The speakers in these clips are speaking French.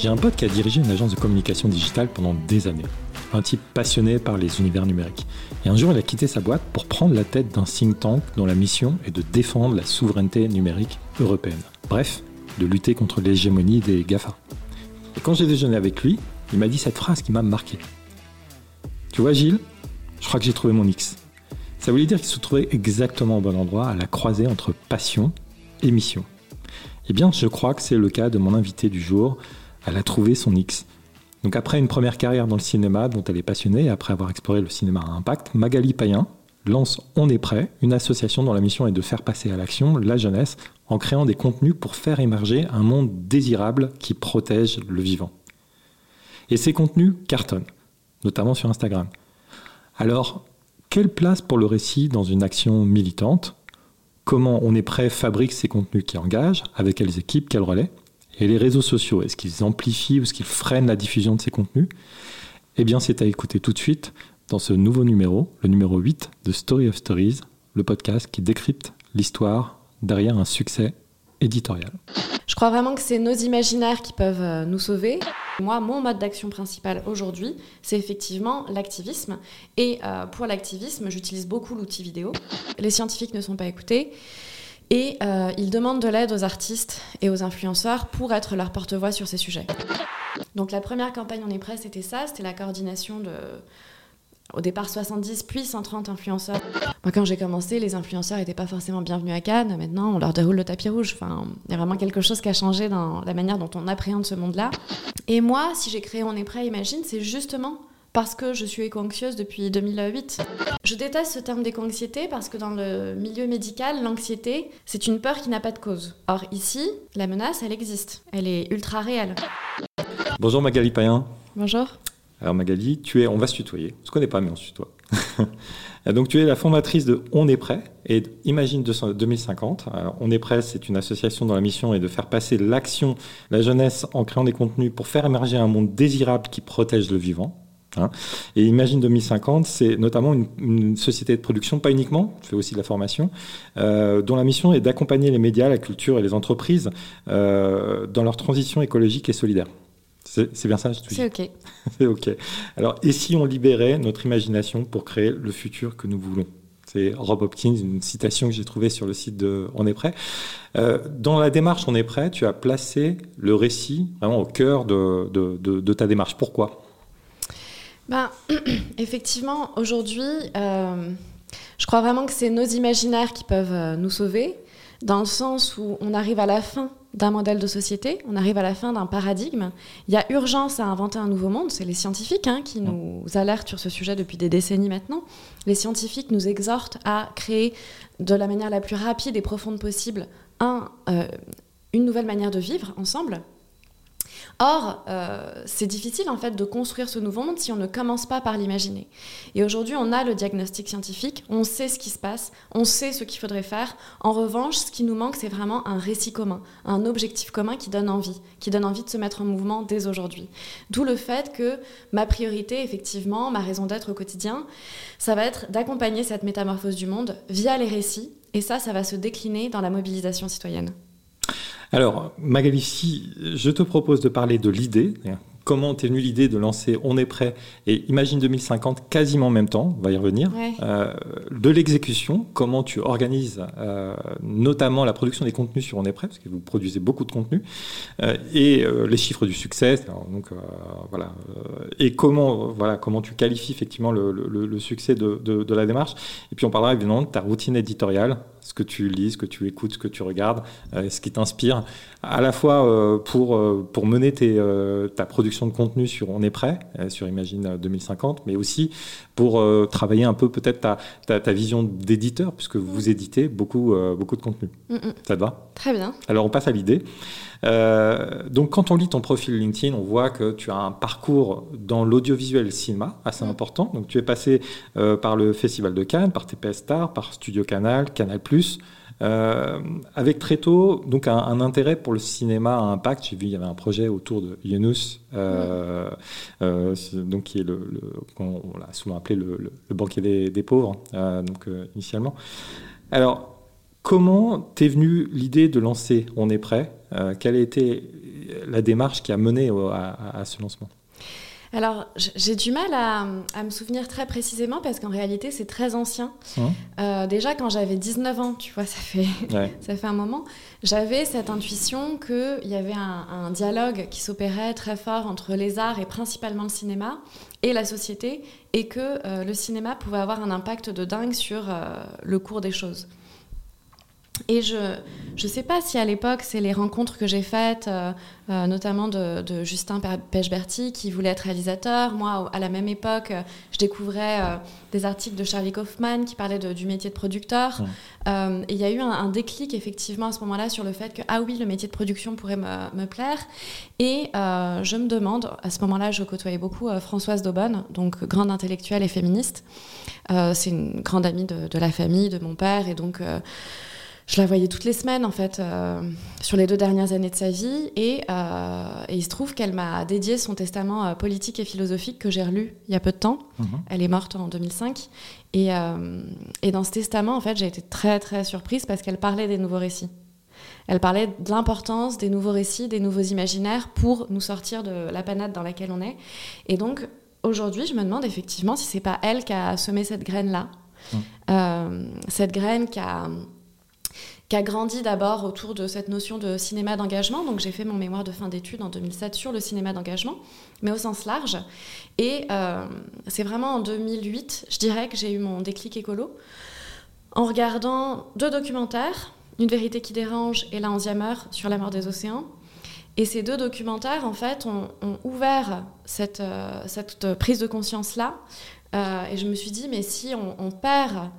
J'ai un pote qui a dirigé une agence de communication digitale pendant des années. Un type passionné par les univers numériques. Et un jour, il a quitté sa boîte pour prendre la tête d'un think tank dont la mission est de défendre la souveraineté numérique européenne. Bref, de lutter contre l'hégémonie des GAFA. Et quand j'ai déjeuné avec lui, il m'a dit cette phrase qui m'a marqué. Tu vois Gilles, je crois que j'ai trouvé mon X. Ça voulait dire qu'il se trouvait exactement au bon endroit, à la croisée entre passion et mission. Eh bien, je crois que c'est le cas de mon invité du jour, elle a trouvé son X. Donc après une première carrière dans le cinéma dont elle est passionnée, après avoir exploré le cinéma à impact, Magali Payen lance On est prêt, une association dont la mission est de faire passer à l'action la jeunesse en créant des contenus pour faire émerger un monde désirable qui protège le vivant. Et ces contenus cartonnent, notamment sur Instagram. Alors, quelle place pour le récit dans une action militante? Comment On est prêt fabrique ces contenus qui engagent Avec quelles équipes Quel relais et les réseaux sociaux, est-ce qu'ils amplifient ou est-ce qu'ils freinent la diffusion de ces contenus? Eh bien, c'est à écouter tout de suite dans ce nouveau numéro, le numéro 8 de Story of Stories, le podcast qui décrypte l'histoire derrière un succès éditorial. Je crois vraiment que c'est nos imaginaires qui peuvent euh, nous sauver. Moi, mon mode d'action principal aujourd'hui, c'est effectivement l'activisme. Et euh, pour l'activisme, j'utilise beaucoup l'outil vidéo. Les scientifiques ne sont pas écoutés. Et euh, ils demandent de l'aide aux artistes et aux influenceurs pour être leur porte-voix sur ces sujets. Donc la première campagne On est prêt, c'était ça, c'était la coordination de, au départ 70 puis 130 influenceurs. Moi quand j'ai commencé, les influenceurs n'étaient pas forcément bienvenus à Cannes, maintenant on leur déroule le tapis rouge. Enfin, il y a vraiment quelque chose qui a changé dans la manière dont on appréhende ce monde-là. Et moi, si j'ai créé On est prêt, imagine, c'est justement parce que je suis éco-anxieuse depuis 2008. Je déteste ce terme d'éco-anxiété parce que dans le milieu médical, l'anxiété, c'est une peur qui n'a pas de cause. Or ici, la menace, elle existe. Elle est ultra réelle. Bonjour Magali Payen. Bonjour. Alors Magali, tu es, on va se tutoyer. On se connaît pas, mais on se tutoie. Donc tu es la fondatrice de On est prêt et Imagine 2050. on est prêt, c'est une association dont la mission est de faire passer l'action, la jeunesse en créant des contenus pour faire émerger un monde désirable qui protège le vivant. Hein. Et Imagine 2050, c'est notamment une, société de production, pas uniquement, tu fais aussi de la formation, euh, dont la mission est d'accompagner les médias, la culture et les entreprises euh, dans leur transition écologique et solidaire. C'est bien ça C'est OK. c'est OK. Alors, et si on libérait notre imagination pour créer le futur que nous voulons? C'est Rob Hopkins, une citation que j'ai trouvée sur le site de On est prêt. Euh, dans la démarche On est prêt, tu as placé le récit vraiment au cœur de, de, de ta démarche. Pourquoi? Ben, Effectivement, aujourd'hui, euh, je crois vraiment que c'est nos imaginaires qui peuvent euh, nous sauver, dans le sens où on arrive à la fin d'un modèle de société, on arrive à la fin d'un paradigme. Il y a urgence à inventer un nouveau monde, c'est les scientifiques hein, qui nous alertent sur ce sujet depuis des décennies maintenant. Les scientifiques nous exhortent à créer de la manière la plus rapide et profonde possible un, euh, une nouvelle manière de vivre ensemble, Or, euh, c'est difficile en fait de construire ce nouveau monde si on ne commence pas par l'imaginer. Et aujourd'hui, on a le diagnostic scientifique, on sait ce qui se passe, on sait ce qu'il faudrait faire. En revanche, ce qui nous manque, c'est vraiment un récit commun, un objectif commun qui donne envie, qui donne envie de se mettre en mouvement dès aujourd'hui. D'où le fait que ma priorité, effectivement, ma raison d'être au quotidien, ça va être d'accompagner cette métamorphose du monde via les récits. Et ça, ça va se décliner dans la mobilisation citoyenne. Alors, Magali, si je te propose de parler de l'idée, comment t'es venue l'idée de lancer On est prêt et Imagine 2050 quasiment en même temps, on va y revenir, euh, de l'exécution, comment tu organises euh, notamment la production des contenus sur On est prêt, parce que vous produisez beaucoup de contenus, euh, et les chiffres du succès, donc voilà, et comment voilà comment tu qualifies effectivement le, succès de, de, la démarche, et puis on parlera évidemment de ta routine éditoriale, ce que tu lis, ce que tu écoutes, ce que tu regardes, ce qui t'inspire, à la fois pour pour mener tes, ta production de contenu sur On est prêt, euh, sur Imagine 2050, mais aussi pour euh, travailler un peu peut-être ta, ta, vision d'éditeur, puisque vous éditez beaucoup, euh, beaucoup de contenu. Mm, mm. Ça te va? Très bien. Alors on passe à l'idée. Donc quand on lit ton profil LinkedIn, on voit que tu as un parcours dans l'audiovisuel le cinéma assez mm. important. Donc tu es passé par le Festival de Cannes, par TPS Star, par Studio Canal, Canal+, euh, avec très tôt donc un, intérêt pour le cinéma à impact. J'ai vu il y avait un projet autour de Yunus, euh, euh, donc qui est le, on, l'a souvent appelé le, banquier des, pauvres, donc initialement. Alors Comment t'es venue l'idée de lancer On est prêt Quelle a été la démarche qui a mené à ce lancement alors, j'ai du mal à, me souvenir très précisément parce qu'en réalité, c'est très ancien. Hein euh, déjà, quand j'avais 19 ans, tu vois, ça fait, ça fait un moment, j'avais cette intuition qu'il y avait un, dialogue qui s'opérait très fort entre les arts et principalement le cinéma et la société, et que euh, le cinéma pouvait avoir un impact de dingue sur euh, le cours des choses. Et je ne sais pas si à l'époque, c'est les rencontres que j'ai faites, euh, euh, notamment de, Justin Pechberti, qui voulait être réalisateur. Moi, à la même époque, je découvrais euh, des articles de Charlie Kaufman qui parlaient du métier de producteur. et il y a eu un, déclic, effectivement, à ce moment-là, sur le fait que, ah oui, le métier de production pourrait me, me plaire. Et je me demande, à ce moment-là, je côtoyais beaucoup Françoise Daubonne, donc grande intellectuelle et féministe. c'est une grande amie de, de, la famille, de mon père, et donc je la voyais toutes les semaines en fait euh, sur les deux dernières années de sa vie et, euh, il se trouve qu'elle m'a dédié son testament euh, politique et philosophique que j'ai relu il y a peu de temps. Mhm. Elle est morte en 2005 et, et, dans ce testament en fait j'ai été très très surprise parce qu'elle parlait des nouveaux récits. Elle parlait de l'importance des nouveaux récits, des nouveaux imaginaires pour nous sortir de la panade dans laquelle on est. Et donc aujourd'hui je me demande effectivement si c'est pas elle qui a semé cette graine là, mhm. cette graine qui a qui a grandi d'abord autour de cette notion de cinéma d'engagement. Donc j'ai fait mon mémoire de fin d'études en 2007 sur le cinéma d'engagement, mais au sens large. Et euh, c'est vraiment en 2008, je dirais, que j'ai eu mon déclic écolo, en regardant deux documentaires, Une vérité qui dérange et La onzième heure sur la mort des océans. Et ces deux documentaires, en fait, ont, ouvert cette, euh, cette, prise de conscience-là. Euh, et je me suis dit, mais si on, perd...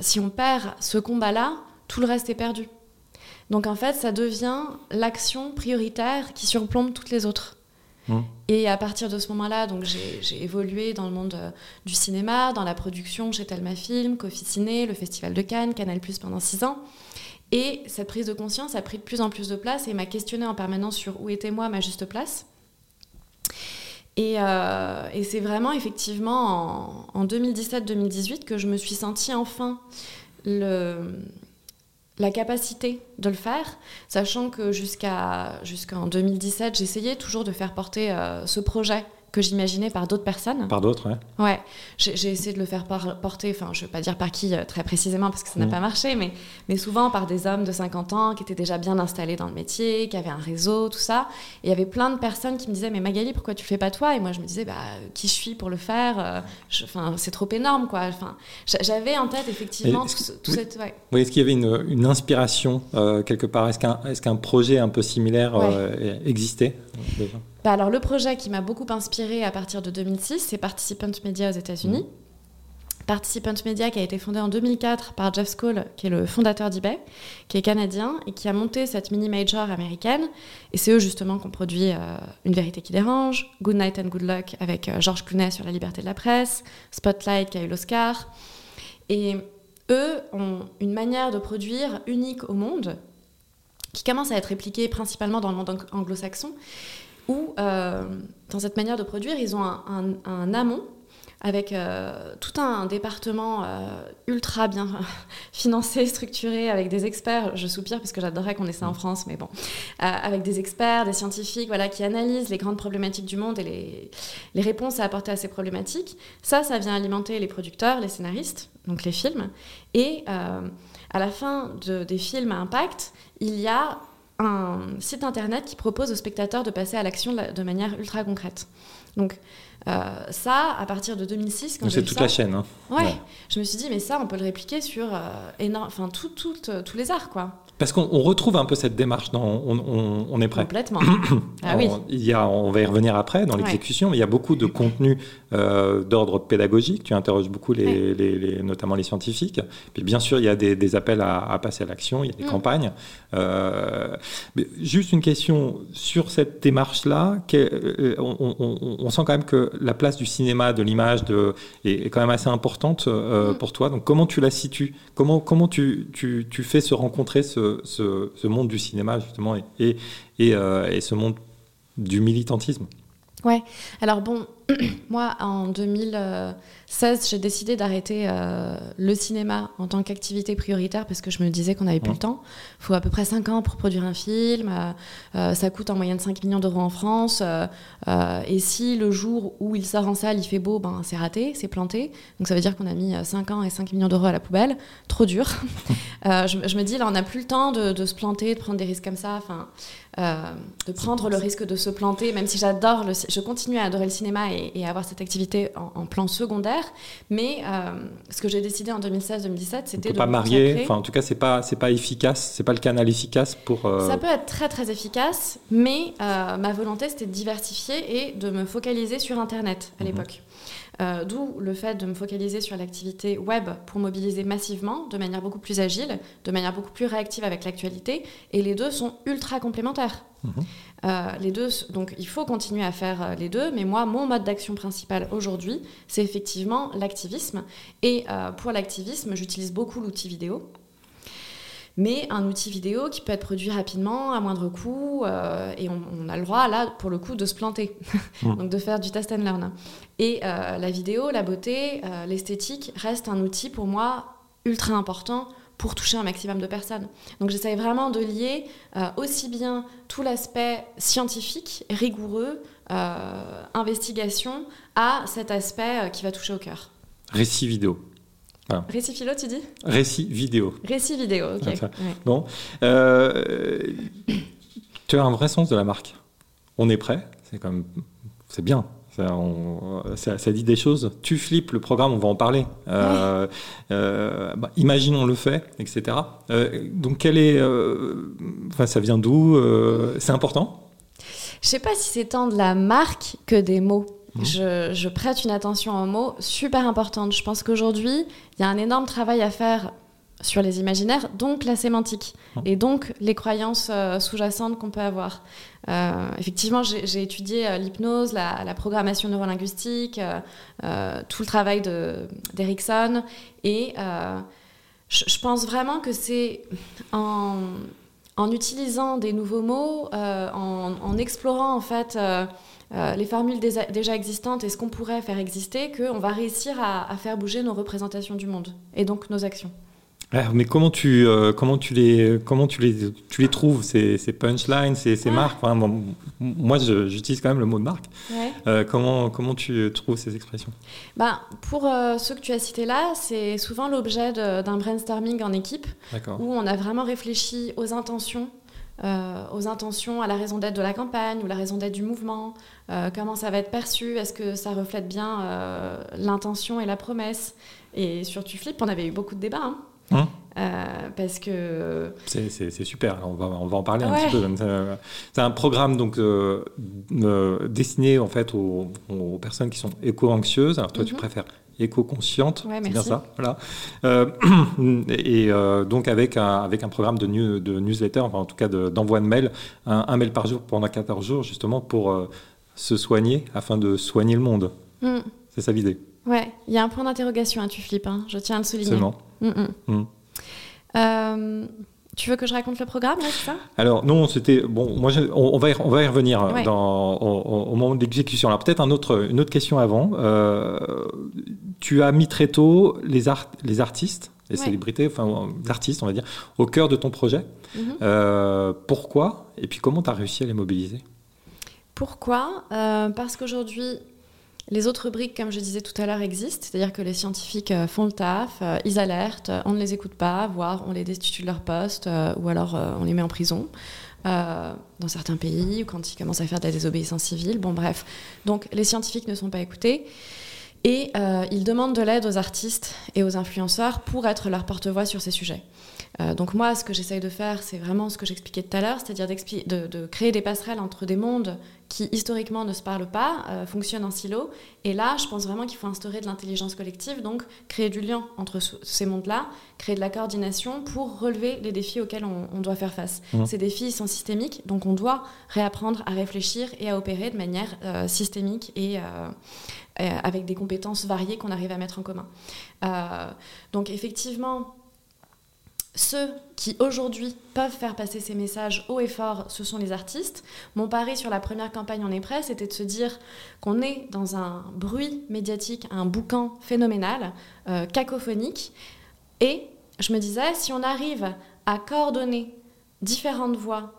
si on perd ce combat-là, tout le reste est perdu. Donc en fait, ça devient l'action prioritaire qui surplombe toutes les autres. Mmh. Et à partir de ce moment-là, donc j'ai évolué dans le monde euh, du cinéma, dans la production chez Telma Film, Coffee Ciné, le Festival de Cannes, Canal Plus pendant six ans. Et cette prise de conscience a pris de plus en plus de place et m'a questionné en permanence sur où était moi ma juste place. Et, euh, et c'est vraiment effectivement en, en 2017-2018 que je me suis sentie enfin le, la capacité de le faire, sachant que jusqu'à jusqu'en 2017, j'essayais toujours de faire porter euh, ce projet que j'imaginais par d'autres personnes. Par d'autres, ouais. Ouais, j'ai essayé de le faire porter, enfin, je ne veux pas dire par qui euh, très précisément parce que ça n'a mm. pas marché, mais, mais souvent par des hommes de 50 ans qui étaient déjà bien installés dans le métier, qui avaient un réseau, tout ça. Et il y avait plein de personnes qui me disaient, mais Magali, pourquoi tu le fais pas toi? Et moi, je me disais, bah, qui je suis pour le faire? Euh, Enfin, c'est trop énorme, quoi. Enfin, j'avais en tête effectivement tout, cette. Oui, est-ce qu'il y avait une, une inspiration euh, quelque part? Est-ce qu'un est qu'un projet un peu similaire existait déjà? Bah, alors, le projet qui m'a beaucoup inspiré à partir de 2006, c'est Participant Media aux États-Unis. Mmh. Participant Media qui a été fondé en 2004 par Jeff Skoll, qui est le fondateur d'eBay, qui est canadien et qui a monté cette mini-major américaine. Et c'est eux justement qui ont produit euh, Une vérité qui dérange, Good Night and Good Luck avec euh, Georges Clooney sur la liberté de la presse, Spotlight qui a eu l'Oscar. Et eux ont une manière de produire unique au monde qui commence à être répliquée principalement dans le monde anglo-saxon où, euh, dans cette manière de produire, ils ont un, amont avec euh, tout un département euh, ultra bien financé, structuré, avec des experts. Je soupire parce que j'adorerais qu'on ait ça en France, mais bon, avec des experts, des scientifiques, voilà, qui analysent les grandes problématiques du monde et les, les, réponses à apporter à ces problématiques. Ça, ça vient alimenter les producteurs, les scénaristes, donc les films. Et à la fin de, des films à impact, il y a un site internet qui propose aux spectateurs de passer à l'action de manière ultra concrète. Donc euh, ça, à partir de 2006, quand c'est toute la chaîne. Hein. Ouais, Je me suis dit mais ça, on peut le répliquer sur euh, énorme, enfin euh, tous les arts quoi. Parce qu'on retrouve un peu cette démarche dans On, est prêt. Complètement. ah oui. il y a, on va y revenir après dans l'exécution, mais il y a beaucoup de contenu euh, d'ordre pédagogique. Tu interroges beaucoup, les, les, notamment les scientifiques. Puis bien sûr, il y a des, appels à, passer à l'action, il y a des mm. campagnes. Euh, mais juste une question sur cette démarche-là. Euh, on, sent quand même que la place du cinéma, de l'image, est, est, quand même assez importante mm. pour toi. Donc comment tu la situes? Comment, comment tu, tu, tu fais se rencontrer ce ce, monde du cinéma, justement, et, euh, et, ce monde du militantisme. Ouais, alors bon, moi, en 2016, j'ai décidé d'arrêter euh, le cinéma en tant qu'activité prioritaire parce que je me disais qu'on n'avait plus le temps. Il faut à peu près 5 ans pour produire un film. Euh, euh, ça coûte en moyenne 5 millions d'euros en France. et si le jour où il sort en salle, il fait beau, ben, c'est raté, c'est planté. Donc ça veut dire qu'on a mis 5 ans et 5 millions d'euros à la poubelle. Trop dur. je, me dis, là, on n'a plus le temps de, de, se planter, de prendre des risques comme ça. Enfin, de prendre le risque de se planter, même si j'adore, je continue à adorer le cinéma et, avoir cette activité en, plan secondaire. Mais euh, ce que j'ai décidé en 2016-2017, c'était de pas marier. Enfin, en tout cas, c'est pas c'est pas efficace, c'est pas le canal efficace pour. Euh, Ça peut être très très efficace, mais ma volonté c'était de diversifier et de me focaliser sur Internet à mhm. l'époque. Euh, d'où le fait de me focaliser sur l'activité web pour mobiliser massivement, de manière beaucoup plus agile, de manière beaucoup plus réactive avec l'actualité. Et les deux sont ultra complémentaires. Mhm. Euh, les deux, donc il faut continuer à faire euh, les deux, mais moi, mon mode d'action principal aujourd'hui, c'est effectivement l'activisme. Et pour l'activisme, j'utilise beaucoup l'outil vidéo mais un outil vidéo qui peut être produit rapidement, à moindre coût, euh, et on, a le droit, là, pour le coup, de se planter, mmh. donc de faire du test and learn. Et euh, la vidéo, la beauté, euh, l'esthétique reste un outil pour moi ultra important pour toucher un maximum de personnes. Donc j'essaye vraiment de lier aussi bien tout l'aspect scientifique, rigoureux, investigation, à cet aspect qui va toucher au cœur. Récit vidéo. Récit philo, tu dis? Récit vidéo. Récit vidéo, ok. Bon. Euh, tu as un vrai sens de la marque. On est prêt, c'est quand même, c'est bien. Ça, dit des choses. Tu flippes le programme, on va en parler. Euh, euh, bah, imaginons le fait, etc. donc, quel est, enfin, ça vient d'où C'est important? Je sais pas si c'est tant de la marque que des mots. Mmh. Je, prête une attention aux mots super importante. Je pense qu'aujourd'hui, il y a un énorme travail à faire sur les imaginaires, donc la sémantique, mmh. et donc les croyances euh, sous-jacentes qu'on peut avoir. Euh, effectivement, j'ai étudié euh, l'hypnose, la, programmation neurolinguistique, tout le travail d'Erickson, et je, pense vraiment que c'est en, utilisant des nouveaux mots, en, en, explorant en fait euh, les formules déjà existantes et ce qu'on pourrait faire exister, qu'on va réussir à, faire bouger nos représentations du monde et donc nos actions. Mais comment tu, euh, comment tu, les, comment tu, les, tu les trouves, ces, ces punchlines, ces, ces marques? Moi, j'utilise quand même le mot de marque. Euh, comment, comment tu trouves ces expressions? Bah, Pour ceux que tu as cités là, c'est souvent l'objet d'un brainstorming en équipe où on a vraiment réfléchi aux intentions euh, aux intentions, à la raison d'être de la campagne ou la raison d'être du mouvement, euh, comment ça va être perçu, est-ce que ça reflète bien euh, l'intention et la promesse? Et sur Tuflip, on avait eu beaucoup de débats. Hein. Hein parce que c'est super, on va, on va en parler un petit peu. C'est un programme donc destiné en fait aux, personnes qui sont éco-anxieuses. Alors toi, tu mhm. préfères éco-consciente, c'est bien ça. Voilà. Euh, et euh, donc avec un, avec un programme de, de newsletter, enfin en tout cas d'envoi de, mail, un, mail par jour pendant 14 jours, justement pour euh, se soigner afin de soigner le monde. Mm. C'est ça l'idée. Ouais, il y a un point d'interrogation, hein, tu flippes, hein. je tiens à le souligner. Seulement. Mm, mm. Tu veux que je raconte le programme, c'est ça? Alors non, c'était bon. Moi, on, va y, on va y revenir dans, au, moment de l'exécution. Alors peut-être un autre, une autre question avant. Euh, tu as mis très tôt les, art, les artistes, les célébrités, enfin les artistes, on va dire, au cœur de ton projet. Mhm. Euh, pourquoi Et puis comment tu as réussi à les mobiliser? Pourquoi? Euh, Parce qu'aujourd'hui, les autres briques, comme je disais tout à l'heure, existent, c'est-à-dire que les scientifiques euh, font le taf, euh, ils alertent, euh, on ne les écoute pas, voire on les destitue de leur poste, ou alors on les met en prison. dans certains pays, ou quand ils commencent à faire de la désobéissance civile. Bon, bref. Donc, les scientifiques ne sont pas écoutés. Et ils demandent de l'aide aux artistes et aux influenceurs pour être leur porte-voix sur ces sujets. Euh, donc moi, ce que j'essaye de faire, c'est vraiment ce que j'expliquais tout à l'heure, c'est-à-dire de, de, créer des passerelles entre des mondes qui historiquement ne se parlent pas, euh, fonctionnent en silo. Et là, je pense vraiment qu'il faut instaurer de l'intelligence collective, donc créer du lien entre ces mondes-là, créer de la coordination pour relever les défis auxquels on, doit faire face. Mmh. Ces défis sont systémiques, donc on doit réapprendre à réfléchir et à opérer de manière euh, systémique et avec des compétences variées qu'on arrive à mettre en commun. donc effectivement, ceux qui aujourd'hui peuvent faire passer ces messages haut et fort, ce sont les artistes. Mon pari sur la première campagne est prêt, c'était de se dire qu'on est dans un bruit médiatique, un boucan phénoménal, euh, cacophonique. Et je me disais, si on arrive à coordonner différentes voix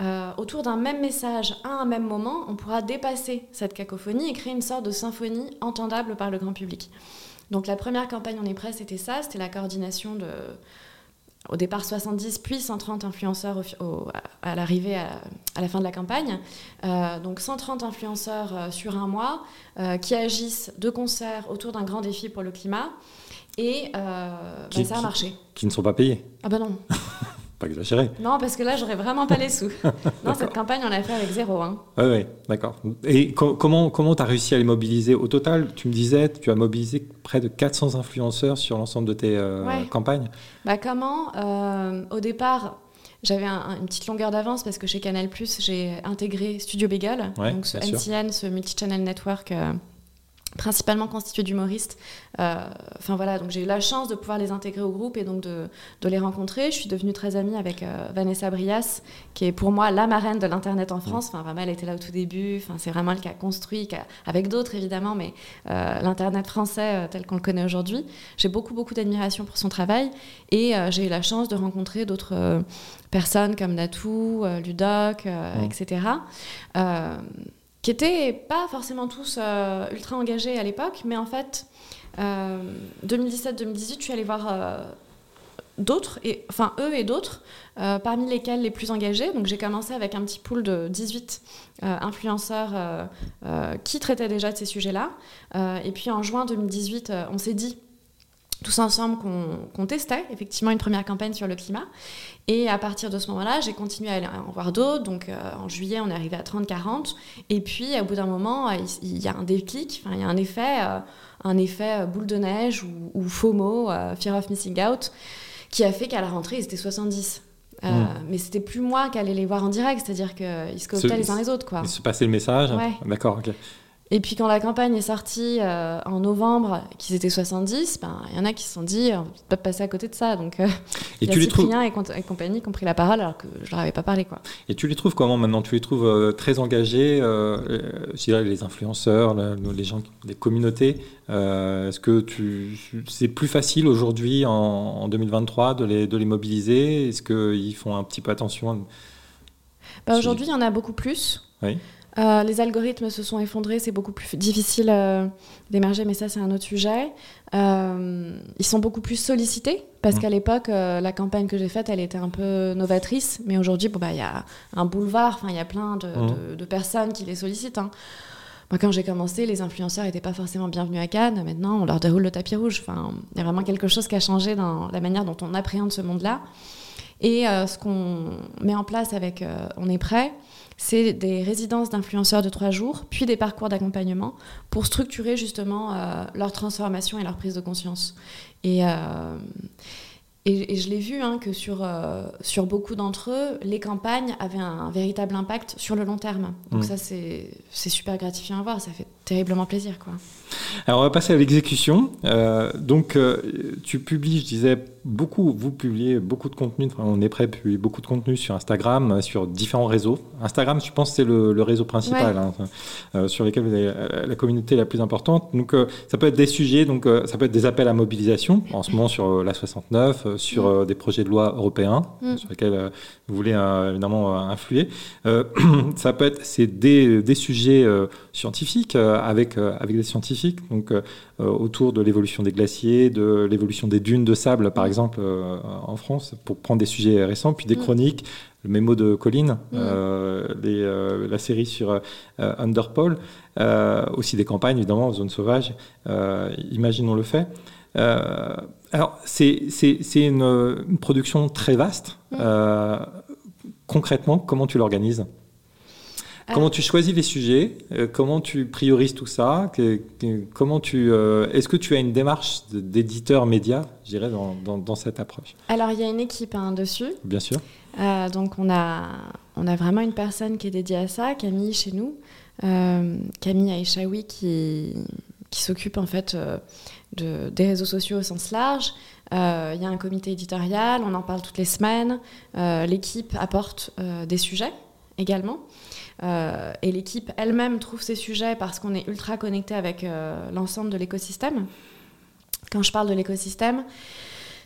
euh, autour d'un même message à un même moment, on pourra dépasser cette cacophonie et créer une sorte de symphonie entendable par le grand public. Donc la première campagne est prêt, c'était ça, c'était la coordination de au départ 70 puis 130 influenceurs à l'arrivée à, la fin de la campagne. Euh, donc 130 influenceurs euh, sur un mois euh, qui agissent de concert autour d'un grand défi pour le climat. Et bah, ça a marché. Qui, ne sont pas payés Ah ben non. Pas exagéré. Non, parce que là, j'aurais vraiment pas les sous. non, cette campagne, on l'a fait avec zéro. Hein. Oui, oui, d'accord. Et comment comment tu as réussi à les mobiliser Au total, tu me disais, tu as mobilisé près de 400 influenceurs sur l'ensemble de tes euh, campagnes. Bah comment euh, Au départ, j'avais une petite longueur d'avance parce que chez Canal+, j'ai intégré Studio Bagel, donc ce NCN, ce multi-channel network... Euh, principalement constitué d'humoristes. Euh, enfin voilà, donc j'ai eu la chance de pouvoir les intégrer au groupe et donc de, de les rencontrer. Je suis devenue très amie avec euh, Vanessa Brias, qui est pour moi la marraine de l'Internet en France. Enfin vraiment, elle était là au tout début. Enfin, c'est vraiment elle qui a construit, avec d'autres évidemment, mais euh, l'Internet français tel qu'on le connaît aujourd'hui. J'ai beaucoup, beaucoup d'admiration pour son travail et j'ai eu la chance de rencontrer d'autres personnes comme Natou, Ludoc, etc qui étaient pas forcément tous euh, ultra engagés à l'époque, mais en fait, 2017-2018, euh, je suis allée voir euh, d'autres, enfin eux et d'autres, parmi lesquels les plus engagés. Donc j'ai commencé avec un petit pool de 18 influenceurs qui traitaient déjà de ces sujets-là. et puis en juin 2018, on s'est dit tous ensemble qu'on testait effectivement une première campagne sur le climat. Et à partir de ce moment-là, j'ai continué à aller en voir d'autres. Donc euh, en juillet, on est arrivé à 30-40. Et puis au bout d'un moment, il, y a un déclic, il y a un effet, euh, un effet euh, boule de neige ou, FOMO, Fear of Missing Out, qui a fait qu'à la rentrée, ils étaient 70. Hmm. Mais c'était plus moi qui allais les voir en direct, c'est-à-dire qu'ils se cooptaient les uns les autres. Quoi. Ils se passaient le message D'accord, ok. Et puis quand la campagne est sortie euh, en novembre, qu'ils étaient 70, ben, il y en a qui se sont dit, on peut pas passer à côté de ça. Donc, euh, et y a Cyprien et, et, compagnie qui ont pris la parole alors que je leur avais pas parlé. Quoi. Et tu les trouves comment maintenant? Tu les trouves euh, très engagés je dirais les influenceurs, les gens, les communautés. Est-ce que c'est plus facile aujourd'hui en, en, 2023 de les, de les mobiliser? Est-ce qu'ils font un petit peu attention? Bah, Aujourd'hui, il y en a beaucoup plus. Oui. Euh, les algorithmes se sont effondrés, c'est beaucoup plus difficile euh, d'émerger, mais ça c'est un autre sujet. Euh, ils sont beaucoup plus sollicités parce mmh. qu'à l'époque, la campagne que j'ai faite, elle était un peu novatrice, mais aujourd'hui, il bon, bah, y a un boulevard, il y a plein de, mmh. personnes qui les sollicitent. Hein. Moi, quand j'ai commencé, les influenceurs n'étaient pas forcément bienvenus à Cannes. Maintenant, on leur déroule le tapis rouge. Enfin, il y a vraiment quelque chose qui a changé dans la manière dont on appréhende ce monde-là. Et ce qu'on met en place avec On est prêt, c'est des résidences d'influenceurs de trois jours, puis des parcours d'accompagnement pour structurer justement euh, leur transformation et leur prise de conscience. Et, euh, et, je l'ai vu hein, que sur, euh, sur beaucoup d'entre eux, les campagnes avaient un, véritable impact sur le long terme. Donc mmh. ça, c'est super gratifiant à voir, ça fait terriblement plaisir. Quoi. Alors on va passer à l'exécution. donc tu publies, je disais, beaucoup, vous publiez beaucoup de contenu, on est prêt à publier beaucoup de contenu sur Instagram, euh, sur différents réseaux. Instagram, je pense, c'est le, réseau principal hein, euh, sur lequel vous avez euh, la communauté la plus importante. Donc, ça peut être des sujets, donc ça peut être des appels à mobilisation, en ce moment sur la 69, sur mm. des projets de loi européens, mm. sur lesquels vous voulez évidemment influer. ça peut être c'est des, des sujets scientifiques avec, avec des scientifiques, donc autour de l'évolution des glaciers, de l'évolution des dunes de sable, par exemple exemple, euh, en France, pour prendre des sujets récents, puis des mm. chroniques, le mémo de Colline, mm. euh, euh, la série sur Underpole, aussi des campagnes, évidemment, Zone Sauvage, imaginons le fait. alors, c'est une, une, production très vaste. Mm. concrètement, comment tu l'organises? Comment tu choisis les sujets euh, Comment tu priorises tout ça Comment tu euh, Est-ce que tu as une démarche d'éditeur média, je dirais, dans, cette approche? Alors, il y a une équipe hein, dessus. Bien sûr. Euh, donc, on a, on a vraiment une personne qui est dédiée à ça, Camille chez nous, Camille Aïchaoui qui, qui s'occupe en fait de, des réseaux sociaux au sens large. il y a un comité éditorial, on en parle toutes les semaines. L'équipe apporte des sujets également. et l'équipe elle-même trouve ces sujets parce qu'on est ultra connecté avec l'ensemble de l'écosystème. Quand je parle de l'écosystème,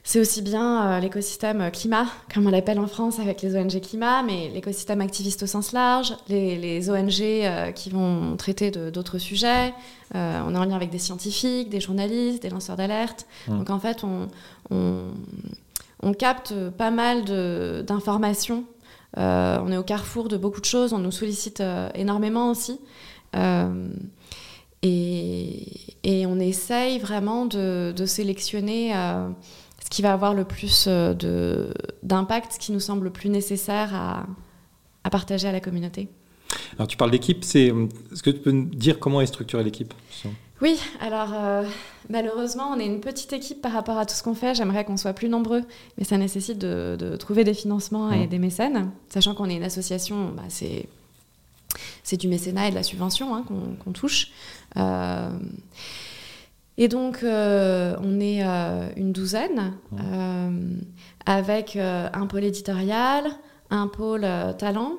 c'est aussi bien euh, l'écosystème climat, comme on l'appelle en France avec les ONG climat, mais l'écosystème activiste au sens large, les, ONG euh, qui vont traiter d'autres sujets. Euh, on est en lien avec des scientifiques, des journalistes, des lanceurs d'alerte. Mmh. Donc en fait, on, on, capte pas mal d'informations. On est au carrefour de beaucoup de choses. On nous sollicite énormément aussi. Et, et, on essaye vraiment de, sélectionner ce qui va avoir le plus euh, d'impact, ce qui nous semble le plus nécessaire à, à partager à la communauté. Alors tu parles d'équipe, c'est est-ce que tu peux nous dire comment est structurée l'équipe Oui, alors euh, malheureusement on est une petite équipe par rapport à tout ce qu'on fait. J'aimerais qu'on soit plus nombreux, mais ça nécessite de, de trouver des financements et mmh. des mécènes, sachant qu'on est une association, bah, c'est c'est du mécénat et de la subvention hein, qu'on touche. Euh, et donc, euh, on est une douzaine, euh, avec un pôle éditorial, un pôle talent,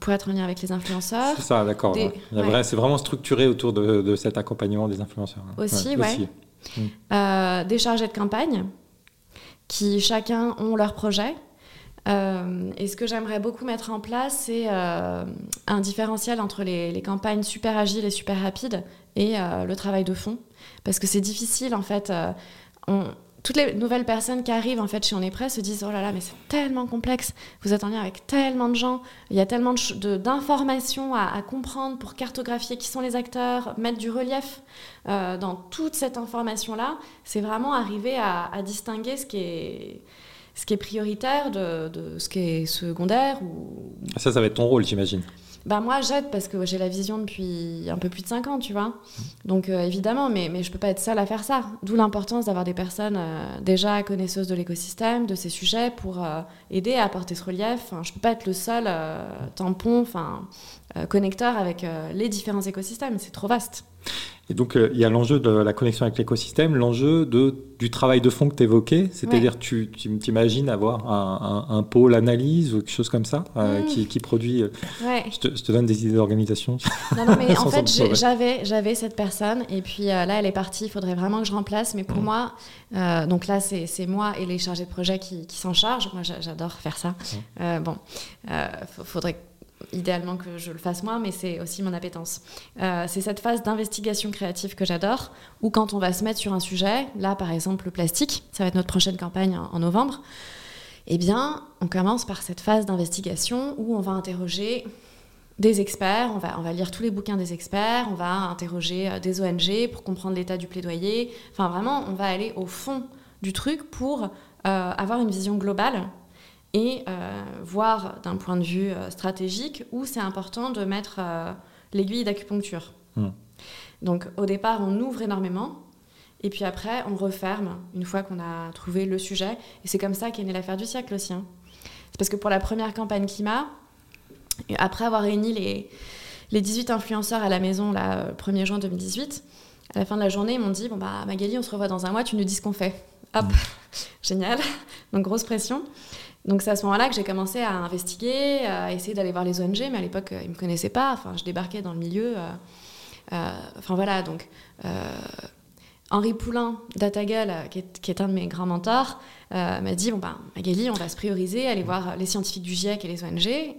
pour être en lien avec les influenceurs. C'est ça, d'accord. C'est vraiment structuré autour de, cet accompagnement des influenceurs. Hein. Aussi, oui. Mm. des chargés de campagne, qui chacun ont leur projet. et ce que j'aimerais beaucoup mettre en place, c'est un différentiel entre les, les, campagnes super agiles et super rapides et le travail de fond parce que c'est difficile en fait. Euh, toutes les nouvelles personnes qui arrivent en fait chez On est prêt se disent oh là là mais c'est tellement complexe, vous êtes en lien avec tellement de gens, il y a tellement d'informations à, comprendre pour cartographier qui sont les acteurs, mettre du relief euh, dans toute cette information là, c'est vraiment arriver à, distinguer ce qui est ce qui est prioritaire de, de, ce qui est secondaire ou ça ça va être ton rôle j'imagine. Bah moi j'aide parce que j'ai la vision depuis un peu plus de 5 ans, tu vois. Donc euh, évidemment, mais, mais je peux pas être seule à faire ça. D'où l'importance d'avoir des personnes euh, déjà connaisseuses de l'écosystème, de ces sujets, pour euh, aider à apporter ce relief. Enfin, je peux pas être le seul tampon, enfin connecteur avec les différents écosystèmes. C'est trop vaste. Et donc, euh, il y a l'enjeu de la connexion avec l'écosystème, l'enjeu du travail de fond que tu évoquais, c'est-à-dire tu t'imagines avoir un, pôle analyse ou quelque chose comme ça euh, mm. qui, produit. Euh, je, te, donne des idées d'organisation. Non, non, mais en fait, j'avais cette personne et puis là, elle est partie. Il faudrait vraiment que je remplace. Mais pour mm. moi, donc là, c'est moi et les chargés de projet qui, s'en chargent. Moi, j'adore faire ça. Mm. bon, faudrait idéalement que je le fasse moi, mais c'est aussi mon appétence. Euh, c'est cette phase d'investigation créative que j'adore, où quand on va se mettre sur un sujet, là par exemple le plastique, ça va être notre prochaine campagne en, novembre, eh bien on commence par cette phase d'investigation où on va interroger des experts, on va, on va lire tous les bouquins des experts, on va interroger euh, des ONG pour comprendre l'état du plaidoyer, enfin vraiment on va aller au fond du truc pour euh, avoir une vision globale et euh, voir d'un point de vue euh, stratégique où c'est important de mettre euh, l'aiguille d'acupuncture. Hmm. Donc au départ, on ouvre énormément, et puis après, on referme une fois qu'on a trouvé le sujet. Et c'est comme ça qu'est née l'affaire du siècle aussi. Hein. C'est parce que pour la première campagne climat, après avoir réuni les, les 18 influenceurs à la maison le 1er juin 2018, à la fin de la journée, ils m'ont dit Bon, bah, Magali, on se revoit dans un mois, tu nous dis ce qu'on fait. Hop, hmm. génial. Donc, grosse pression. Donc c'est à ce moment-là que j'ai commencé à investiguer, à essayer d'aller voir les ONG, mais à l'époque, ils ne me connaissaient pas. Enfin, je débarquais dans le milieu. Euh, euh, enfin voilà, donc euh, Henri Poulain d'Atagal, qui est, qui est, un de mes grands mentors, m'a dit, bon ben, Magali, on va se prioriser, aller voir les scientifiques du GIEC et les ONG.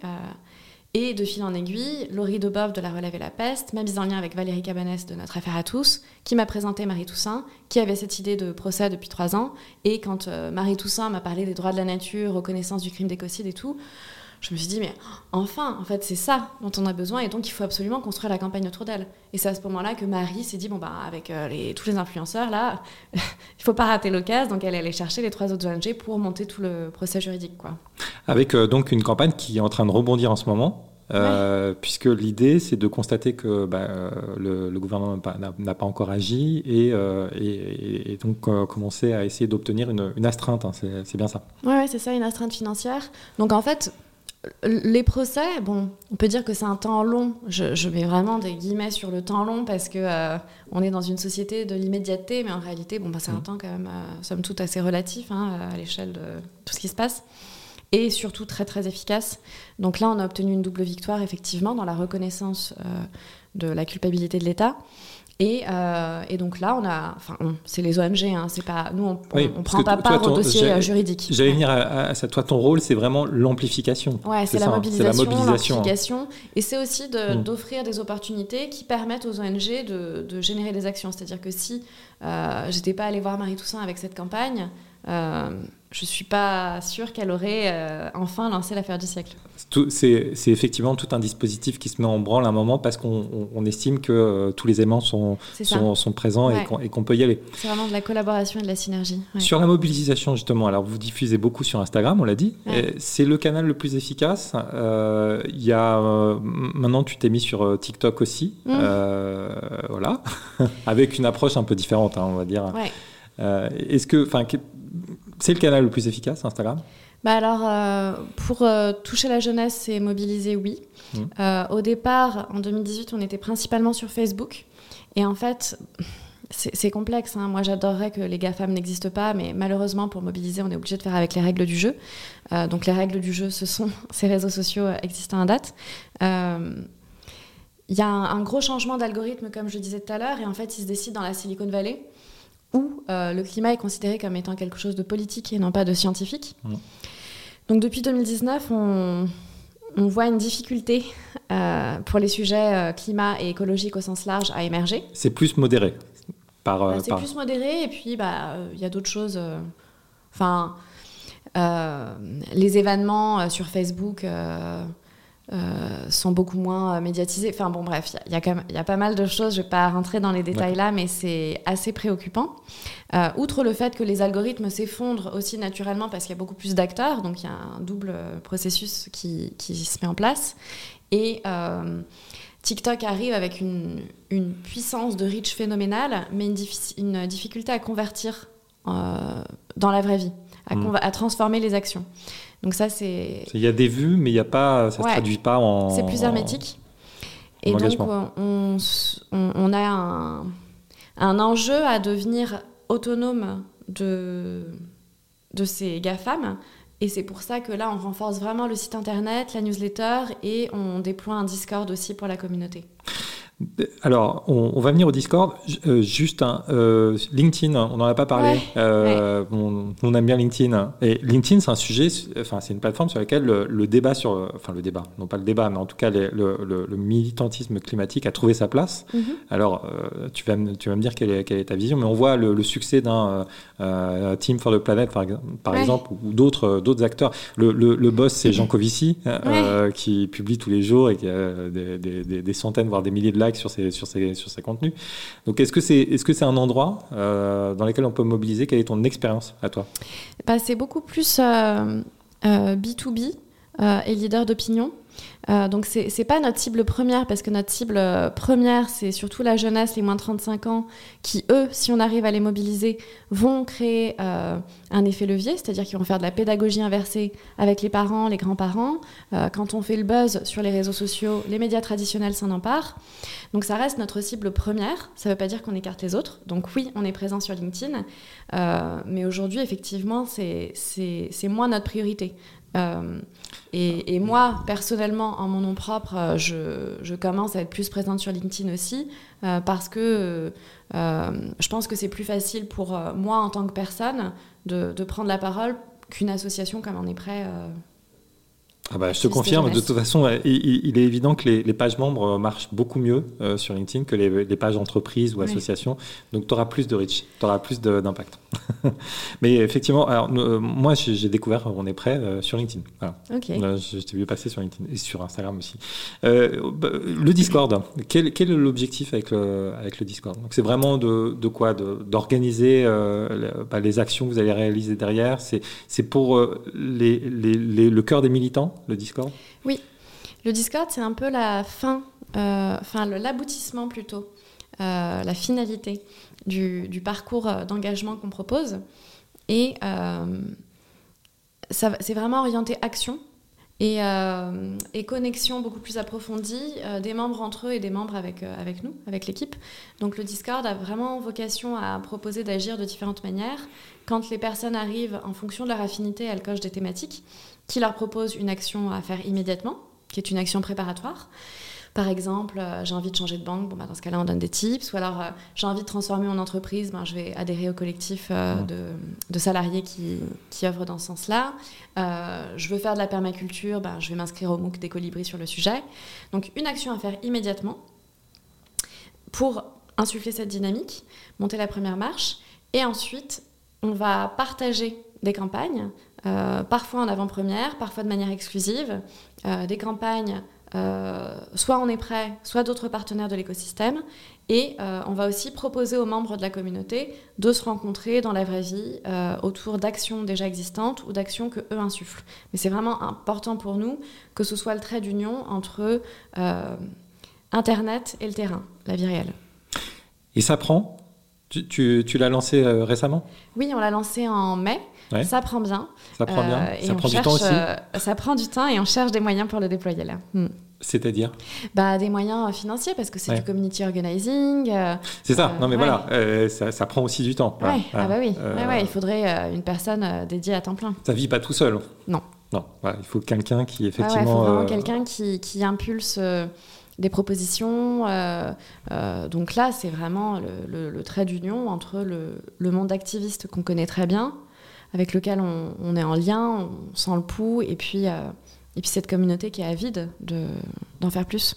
Et de fil en aiguille, Laurie Debov de La Relève et la Peste m'a mise en lien avec Valérie Cabanès de Notre Affaire à tous, qui m'a présenté Marie Toussaint, qui avait cette idée de procès depuis trois ans. Et quand euh, Marie Toussaint m'a parlé des droits de la nature, reconnaissance du crime d'écocide et tout, je me suis dit, mais enfin, en fait, c'est ça dont on a besoin et donc il faut absolument construire la campagne autour d'elle. Et c'est à ce moment-là que Marie s'est dit, bon, bah, avec euh, les, tous les influenceurs, là, il faut pas rater l'occasion. Donc elle est allée chercher les trois autres ONG pour monter tout le procès juridique. Quoi. Avec euh, donc une campagne qui est en train de rebondir en ce moment. Euh, puisque l'idée, c'est de constater que bah, le, gouvernement n'a pas encore agi et, et, donc commencer à essayer d'obtenir une, astreinte. Hein, c'est bien ça. Oui, ouais, c'est ça, une astreinte financière. Donc en fait, les procès, bon, on peut dire que c'est un temps long. Je, mets vraiment des guillemets sur le temps long parce que euh, on est dans une société de l'immédiateté, mais en réalité, bon, bah, c'est un mmh. temps quand même, euh, somme toute, assez relatif hein, à l'échelle de tout ce qui se passe. Et surtout très très efficace. Donc là, on a obtenu une double victoire, effectivement, dans la reconnaissance euh, de la culpabilité de l'État. Euh, et, donc là, on a, enfin, c'est les ONG, hein, c'est pas nous, on, ne prend pas part au dossier euh, juridique. J'allais venir à, ça. Toi, ton rôle, c'est vraiment l'amplification. Ouais, c'est la, hein. mobilisation, l'amplification, et c'est aussi mm. d'offrir des opportunités qui permettent aux ONG de, de générer des actions. C'est-à-dire que si euh, j'étais pas allée voir Marie Toussaint avec cette campagne, euh, je suis pas sûre qu'elle aurait euh, enfin lancé l'affaire du siècle. C'est effectivement tout un dispositif qui se met en branle à un moment parce qu'on estime que euh, tous les aimants sont, sont, présents et qu'on peut y aller. C'est vraiment de la collaboration et de la synergie. Sur la mobilisation, justement, alors vous diffusez beaucoup sur Instagram, on l'a dit. C'est le canal le plus efficace. Euh, y a, maintenant, tu t'es mis sur TikTok aussi. Mmh. voilà. Avec une approche un peu différente, hein, on va dire. Est-ce que, c'est le canal le plus efficace, Instagram? Bah alors, euh, pour euh, toucher la jeunesse et mobiliser, oui. Mmh. Euh, au départ, en 2018, on était principalement sur Facebook. Et en fait, c'est complexe. Hein. Moi, j'adorerais que les GAFAM n'existent pas, mais malheureusement, pour mobiliser, on est obligé de faire avec les règles du jeu. donc, les règles du jeu, ce sont ces réseaux sociaux existants à date. Il y a un, un gros changement d'algorithme, comme je disais tout à l'heure, et en fait, il se décide dans la Silicon Valley où euh, le climat est considéré comme étant quelque chose de politique et non pas de scientifique. Mmh. Donc depuis 2019, on, voit une difficulté euh, pour les sujets euh, climat et écologique au sens large à émerger. C'est plus modéré. Par, bah, c'est plus modéré et puis bah, il y a d'autres choses. Enfin, les événements sur Facebook euh, sont beaucoup moins euh, médiatisés. Enfin bon, bref, il y, y, a pas mal de choses. Je ne vais pas rentrer dans les détails là, mais c'est assez préoccupant. Euh, outre le fait que les algorithmes s'effondrent aussi naturellement parce qu'il y a beaucoup plus d'acteurs, donc il y a un double processus qui, qui se met en place. Et TikTok arrive avec une, une, puissance de reach phénoménale, mais une, une difficulté à convertir dans la vraie vie, à, mm. à transformer les actions. Donc ça, c'est... Il y a des vues, mais il y a pas, ça ne se traduit pas en... C'est plus hermétique. Et donc, on, on, a un, un, enjeu à devenir autonome de, de ces GAFAM. Et c'est pour ça que là, on renforce vraiment le site internet, la newsletter, et on déploie un Discord aussi pour la communauté. Alors, on, va venir au Discord. Euh, juste un euh, LinkedIn, on n'en a pas parlé. Euh, on, aime bien LinkedIn. Et LinkedIn, c'est un sujet, enfin, c'est une plateforme sur laquelle le, débat sur, enfin, le débat, non pas le débat, mais en tout cas le, militantisme climatique a trouvé sa place. Mhm. Alors, tu vas, tu vas me dire quelle est, quelle est, ta vision, mais on voit le, succès d'un Team for the Planet, par, par exemple, ou d'autres, d'autres acteurs. Le, boss, c'est Jean Covici, qui publie tous les jours et qui a des, des, des centaines, voire des milliers de likes sur ses, sur ses, sur ses contenus. Donc, est-ce que c'est est -ce c'est un endroit euh, dans lequel on peut mobiliser? Quelle est ton expérience à toi? Bah, C'est beaucoup plus B2B euh, euh, et leader d'opinion. Euh, donc c'est n'est pas notre cible première parce que notre cible euh, première c'est surtout la jeunesse, les moins de 35 ans qui eux, si on arrive à les mobiliser, vont créer euh, un effet levier, c'est-à-dire qu'ils vont faire de la pédagogie inversée avec les parents, les grands-parents. quand on fait le buzz sur les réseaux sociaux, les médias traditionnels s'en emparent. Donc ça reste notre cible première. Ça ne veut pas dire qu'on écarte les autres. Donc oui, on est présent sur LinkedIn, mais aujourd'hui effectivement c'est moins notre priorité. Euh, et, moi, personnellement, en mon nom propre, euh, je, commence à être plus présente sur LinkedIn aussi, euh, parce que je pense que c'est plus facile pour moi, en tant que personne, de, de prendre la parole qu'une association comme on est prêt ah bah, je te confirme, de toute façon, il, est évident que les, pages membres marchent beaucoup mieux euh, sur LinkedIn que les, pages entreprises ou associations. Donc tu auras plus de reach, tu auras plus d'impact. Mais effectivement, alors, euh, moi j'ai découvert On est prêt euh, sur LinkedIn. Voilà. je, t'ai vu passer sur LinkedIn et sur Instagram aussi. Bah, le Discord, quel, est l'objectif avec le, avec le Discord? C'est vraiment de, de quoi? D'organiser bah, les actions que vous allez réaliser derrière? C'est pour les, le cœur des militants? Le Discord? Oui. Le Discord, c'est un peu la fin, euh, enfin l'aboutissement plutôt, euh, la finalité du, parcours euh, d'engagement qu'on propose. Et c'est vraiment orienté action. et, connexion beaucoup plus approfondie des membres entre eux et des membres avec, avec nous, avec l'équipe. Donc le Discord a vraiment vocation à proposer d'agir de différentes manières. Quand les personnes arrivent, en fonction de leur affinité, elles cochent des thématiques qui leur proposent une action à faire immédiatement, qui est une action préparatoire. Par exemple, euh, j'ai envie de changer de banque, bon, bah, dans ce cas-là, on donne des tips. Ou alors, euh, j'ai envie de transformer mon entreprise, ben, je vais adhérer au collectif euh, de, salariés qui, qui œuvrent dans ce sens-là. je veux faire de la permaculture, ben, je vais m'inscrire au MOOC des colibris sur le sujet. Donc, une action à faire immédiatement pour insuffler cette dynamique, monter la première marche. Et ensuite, on va partager des campagnes, parfois en avant-première, parfois de manière exclusive, des campagnes euh, soit on est prêt, soit d'autres partenaires de l'écosystème. Et euh, on va aussi proposer aux membres de la communauté de se rencontrer dans la vraie vie euh, autour d'actions déjà existantes ou d'actions que eux insufflent. Mais c'est vraiment important pour nous que ce soit le trait d'union entre Internet et le terrain, la vie réelle. Et ça prend? Tu, tu l'as lancé récemment? Oui, on l'a lancé en mai. Ça prend bien. Ça prend bien. Euh, ça prend du temps aussi. Euh, ça prend du temps et on cherche des moyens pour le déployer là. Hmm. C'est-à-dire bah, Des moyens financiers, parce que c'est du community organizing. Euh, c'est ça, non mais voilà, ça, prend aussi du temps. Ouais. Ah bah oui, il faudrait une personne dédiée à temps plein. Ça vit pas tout seul Non. Non, il faut quelqu'un qui effectivement... il faut vraiment quelqu'un qui, qui, impulse des propositions. donc là, c'est vraiment le, le trait d'union entre le, le monde activiste qu'on connaît très bien, avec lequel on, est en lien, on sent le pouls, et puis, euh, et puis cette communauté qui est avide d'en faire plus.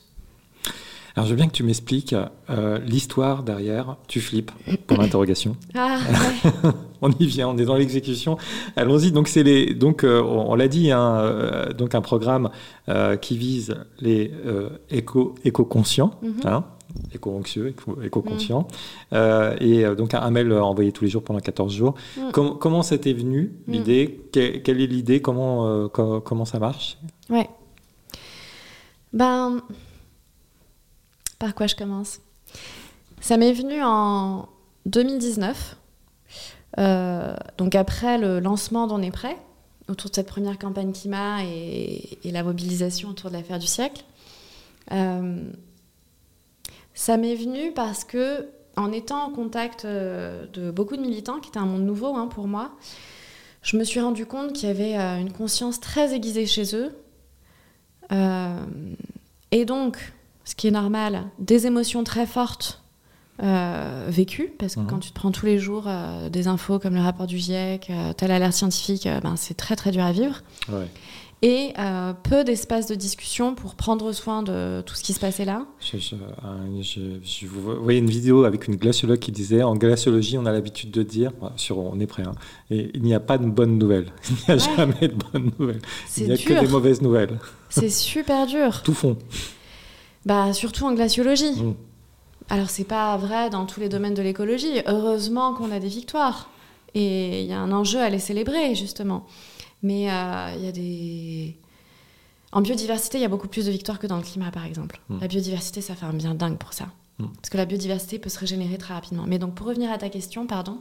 Alors je veux bien que tu m'expliques euh, l'histoire derrière, tu flippes pour l'interrogation. Ah, on y vient, on est dans l'exécution. Allons-y. Donc c'est les, donc euh, on, l'a dit, hein, donc un programme qui vise les éco éco-conscients. Mhm. Hein, éco-anxieux, éco-conscient. Mm. Euh, et euh, donc un mail envoyé tous les jours pendant 14 jours. Mm. comment c'était venu mm. l'idée? Quelle est l'idée? Comment, euh, comment ça marche? Ouais. Ben, par quoi je commence? Ça m'est venu en 2019. donc après le lancement d'On est prêt, autour de cette première campagne climat et, et la mobilisation autour de l'affaire du siècle. Ça m'est venu parce que, en étant en contact euh, de beaucoup de militants, qui était un monde nouveau hein, pour moi, je me suis rendu compte qu'il y avait euh, une conscience très aiguisée chez eux. Euh, et donc, ce qui est normal, des émotions très fortes vécues, parce que mhm. quand tu te prends tous les jours des infos comme le rapport du GIEC, telle alerte scientifique, ben, c'est très très dur à vivre. Ouais et euh, peu d'espace de discussion pour prendre soin de tout ce qui se passait là. Je, je, voyais une vidéo avec une glaciologue qui disait en glaciologie, on a l'habitude de dire, sur, on est prêt, hein, et il n'y a pas de bonnes nouvelles. Il n'y a jamais de bonnes nouvelles. Il n'y a que des mauvaises nouvelles. C'est super dur. tout fond. Bah, surtout en glaciologie. Mm. Alors, c'est pas vrai dans tous les domaines de l'écologie. Heureusement qu'on a des victoires. Et il y a un enjeu à les célébrer, justement. Mais euh, il y a des. En biodiversité, il y a beaucoup plus de victoires que dans le climat, par exemple. Hmm. La biodiversité, ça fait un bien dingue pour ça. Hmm. Parce que la biodiversité peut se régénérer très rapidement. Mais donc, pour revenir à ta question, pardon.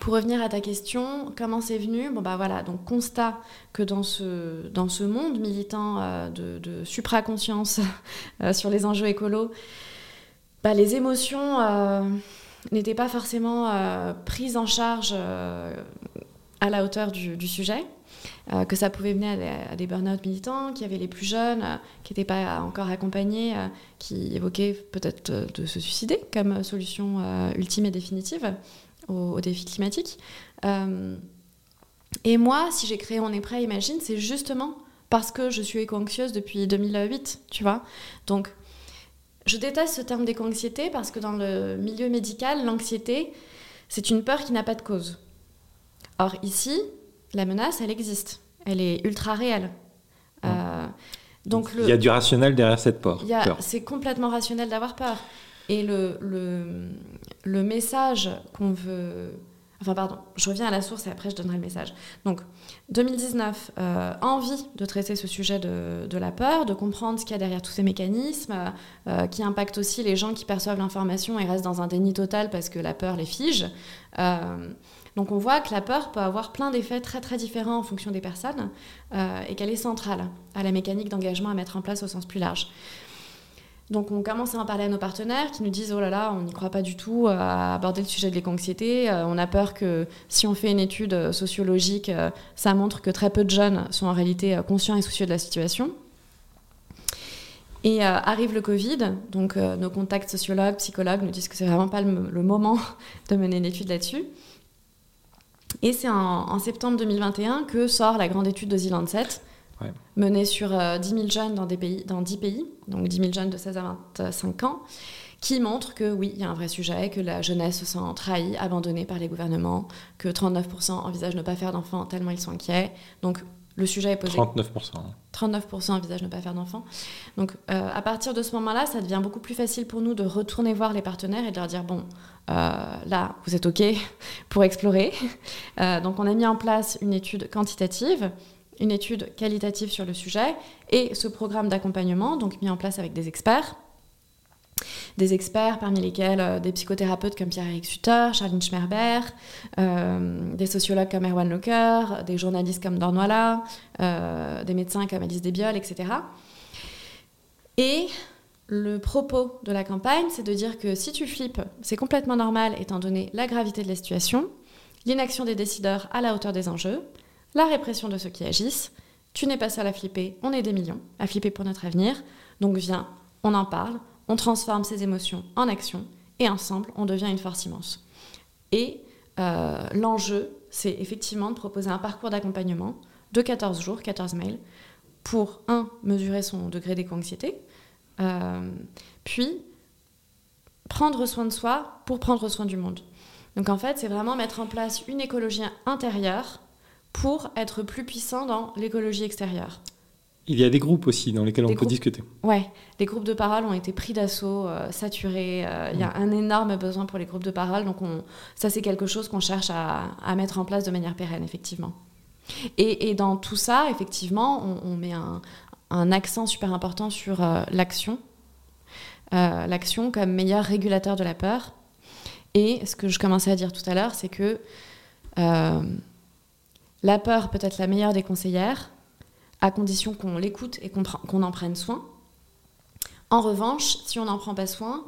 Pour revenir à ta question, comment c'est venu? Bon, bah voilà, donc constat que dans ce, dans ce monde militant euh, de, de supraconscience euh, sur les enjeux écolos, bah, les émotions n'étaient pas forcément prises en charge à la hauteur du, sujet, euh, que ça pouvait mener à des, burn-out militants, qu'il y avait les plus jeunes euh, qui n'étaient pas encore accompagnés, euh, qui évoquaient peut-être de se suicider comme solution ultime et définitive au, défi climatique. et moi, si j'ai créé On est prêt, imagine, c'est justement parce que je suis éco-anxieuse depuis 2008, tu vois. Donc, je déteste ce terme d'éco-anxiété parce que dans le milieu médical, l'anxiété, c'est une peur qui n'a pas de cause. Or, ici, la menace, elle existe. Elle est ultra réelle. Euh, donc Il y a du rationnel derrière cette peur. C'est complètement rationnel d'avoir peur. Et le, le, message qu'on veut... Enfin, pardon, je reviens à la source et après je donnerai le message. Donc, 2019, euh, envie de traiter ce sujet de, la peur, de comprendre ce qu'il y a derrière tous ces mécanismes, euh, qui impactent aussi les gens qui perçoivent l'information et restent dans un déni total parce que la peur les fige. Donc on voit que la peur peut avoir plein d'effets très très différents en fonction des personnes et qu'elle est centrale à la mécanique d'engagement à mettre en place au sens plus large. Donc on commence à en parler à nos partenaires qui nous disent oh là là, on n'y croit pas du tout à aborder le sujet de l'éco-anxiété. Euh, on a peur que si on fait une étude euh, sociologique, euh, ça montre que très peu de jeunes sont en réalité conscients et soucieux de la situation. Et arrive le Covid, donc nos contacts sociologues, psychologues nous disent que c'est vraiment pas le, moment de mener une étude là-dessus. Et c'est en, septembre 2021 que sort la grande étude de The Lancet, menée sur 10 euh, 000 jeunes dans, des pays, dans 10 pays, donc 10 000 jeunes de 16 à 25 ans, qui montre que oui, il y a un vrai sujet, que la jeunesse se sent trahie, abandonnée par les gouvernements, que 39% envisagent ne pas faire d'enfants tellement ils sont inquiets. Donc le sujet est posé. 39%. 39% envisagent ne pas faire d'enfants. Donc euh, à partir de ce moment-là, ça devient beaucoup plus facile pour nous de retourner voir les partenaires et de leur dire, bon, euh, là, vous êtes OK pour explorer. donc on a mis en place une étude quantitative une étude qualitative sur le sujet et ce programme d'accompagnement, donc mis en place avec des experts. Des experts parmi lesquels euh, des psychothérapeutes comme Pierre-Éric Sutter, Charline Schmerber, euh, des sociologues comme Erwan Lecoeur, des journalistes comme Dornoila, euh, des médecins comme Alice Desbiol, etc. Et le propos de la campagne, c'est de dire que si tu flippes, c'est complètement normal étant donné la gravité de la situation, l'inaction des décideurs à la hauteur des enjeux, la répression de ceux qui agissent. Tu n'es pas seul à flipper, on est des millions à flipper pour notre avenir. Donc viens, on en parle, on transforme ces émotions en action et ensemble, on devient une force immense. Et euh, l'enjeu, c'est effectivement de proposer un parcours d'accompagnement de 14 jours, 14 mails, pour, un, mesurer son degré d'éco-anxiété, euh, puis prendre soin de soi pour prendre soin du monde. Donc en fait, c'est vraiment mettre en place une écologie intérieure pour être plus puissant dans l'écologie extérieure. Il y a des groupes aussi dans lesquels on peut discuter. Ouais, les groupes de parole ont été pris d'assaut, euh, saturés. Euh, il y a mm. un énorme besoin pour les groupes de parole, donc on, ça c'est quelque chose qu'on cherche à, mettre en place de manière pérenne, effectivement. Et, dans tout ça, effectivement, on, met un, accent super important sur euh, l'action, l'action comme meilleur régulateur de la peur. Et ce que je commençais à dire tout à l'heure, c'est que la peur peut être la meilleure des conseillères, à condition qu'on l'écoute et qu'on en prenne soin. En revanche, si on n'en prend pas soin,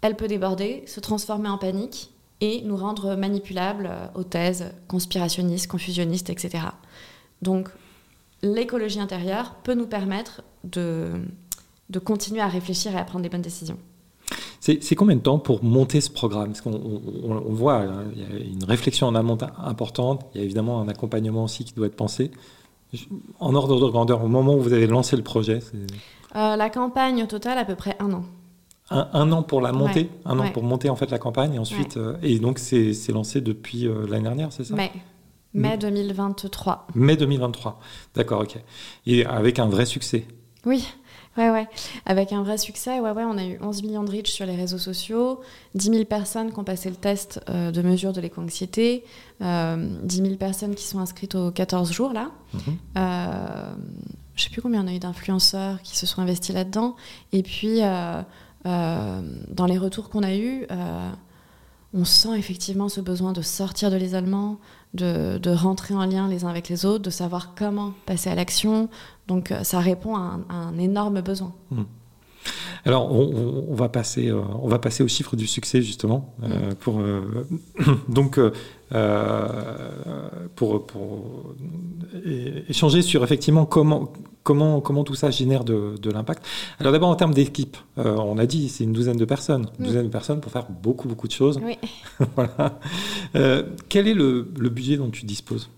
elle peut déborder, se transformer en panique et nous rendre manipulables aux thèses conspirationnistes, confusionnistes, etc. Donc, l'écologie intérieure peut nous permettre de, de continuer à réfléchir et à prendre des bonnes décisions. C'est combien de temps pour monter ce programme? Parce qu'on on, voit, hein, il y a une réflexion en amont importante, il y a évidemment un accompagnement aussi qui doit être pensé. En ordre de grandeur, au moment où vous avez lancé le projet euh, La campagne au total, à peu près un an. Un, an pour la monter, un an pour monter en fait la campagne, et ensuite, euh, et donc c'est lancé depuis euh, l'année dernière, c'est ça? Mai. Mai 2023. Mai 2023, d'accord, ok. Et avec un vrai succès? Oui, Ouais, ouais. Avec un vrai succès, ouais, ouais, on a eu 11 millions de reach sur les réseaux sociaux, 10 000 personnes qui ont passé le test euh, de mesure de l'éco-anxiété, euh, 10 000 personnes qui sont inscrites aux 14 jours, là. Euh, je sais plus combien on a eu d'influenceurs qui se sont investis là-dedans. Et puis, euh, dans les retours qu'on a eus, on sent effectivement ce besoin de sortir de l'isolement, de, de, rentrer en lien les uns avec les autres, de savoir comment passer à l'action, donc euh, ça répond à un, énorme besoin. Hmm. Alors, on, va passer, euh, on va passer aux chiffres du succès, justement, euh, hmm. pour, donc, pour, pour échanger sur effectivement comment, comment, comment tout ça génère de, l'impact. Alors, d'abord, en termes d'équipe, on a dit c'est une douzaine de personnes, une douzaine de personnes pour faire beaucoup, beaucoup de choses. Oui. voilà. quel est le, le budget dont tu disposes?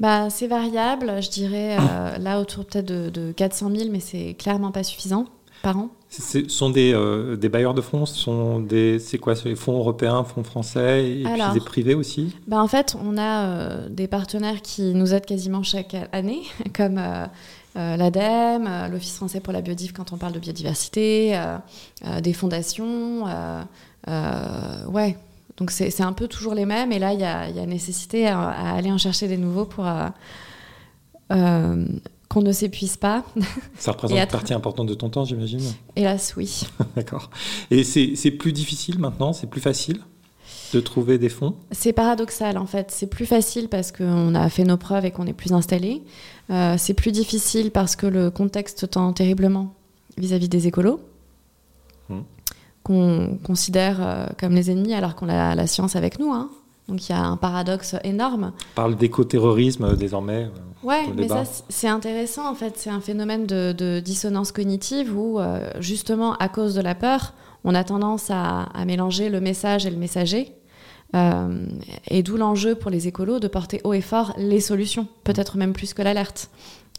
Bah, C'est variable, je dirais euh, là autour peut-être de, 400 000, mais c'est clairement pas suffisant par an. Ce sont des, euh, des, bailleurs de fonds? Sont des, C'est quoi? Les fonds européens, fonds français? Et puis des privés aussi? bah En fait, on a euh, des partenaires qui nous aident quasiment chaque année, comme l'ADEME, l'Office français pour la biodive quand on parle de biodiversité, des fondations. ouais, donc c'est un peu toujours les mêmes, et là, il y a, nécessité à, aller en chercher des nouveaux pour euh, euh, qu'on ne s'épuise pas. Ça représente une partie importante de ton temps, j'imagine? Hélas, oui. D'accord. Et c'est plus difficile maintenant? C'est plus facile? De trouver des fonds C'est paradoxal en fait. C'est plus facile parce qu'on a fait nos preuves et qu'on est plus installé. Euh, c'est plus difficile parce que le contexte tend terriblement vis-à-vis des écolos, hmm. qu'on considère euh, comme les ennemis alors qu'on a la science avec nous. Hein. Donc il y a un paradoxe énorme. On parle d'écoterrorisme euh, désormais. Ouais, mais ça c'est intéressant en fait. C'est un phénomène de, dissonance cognitive où justement à cause de la peur, on a tendance à, mélanger le message et le messager. Euh, et d'où l'enjeu pour les écolos de porter haut et fort les solutions, peut-être même plus que l'alerte.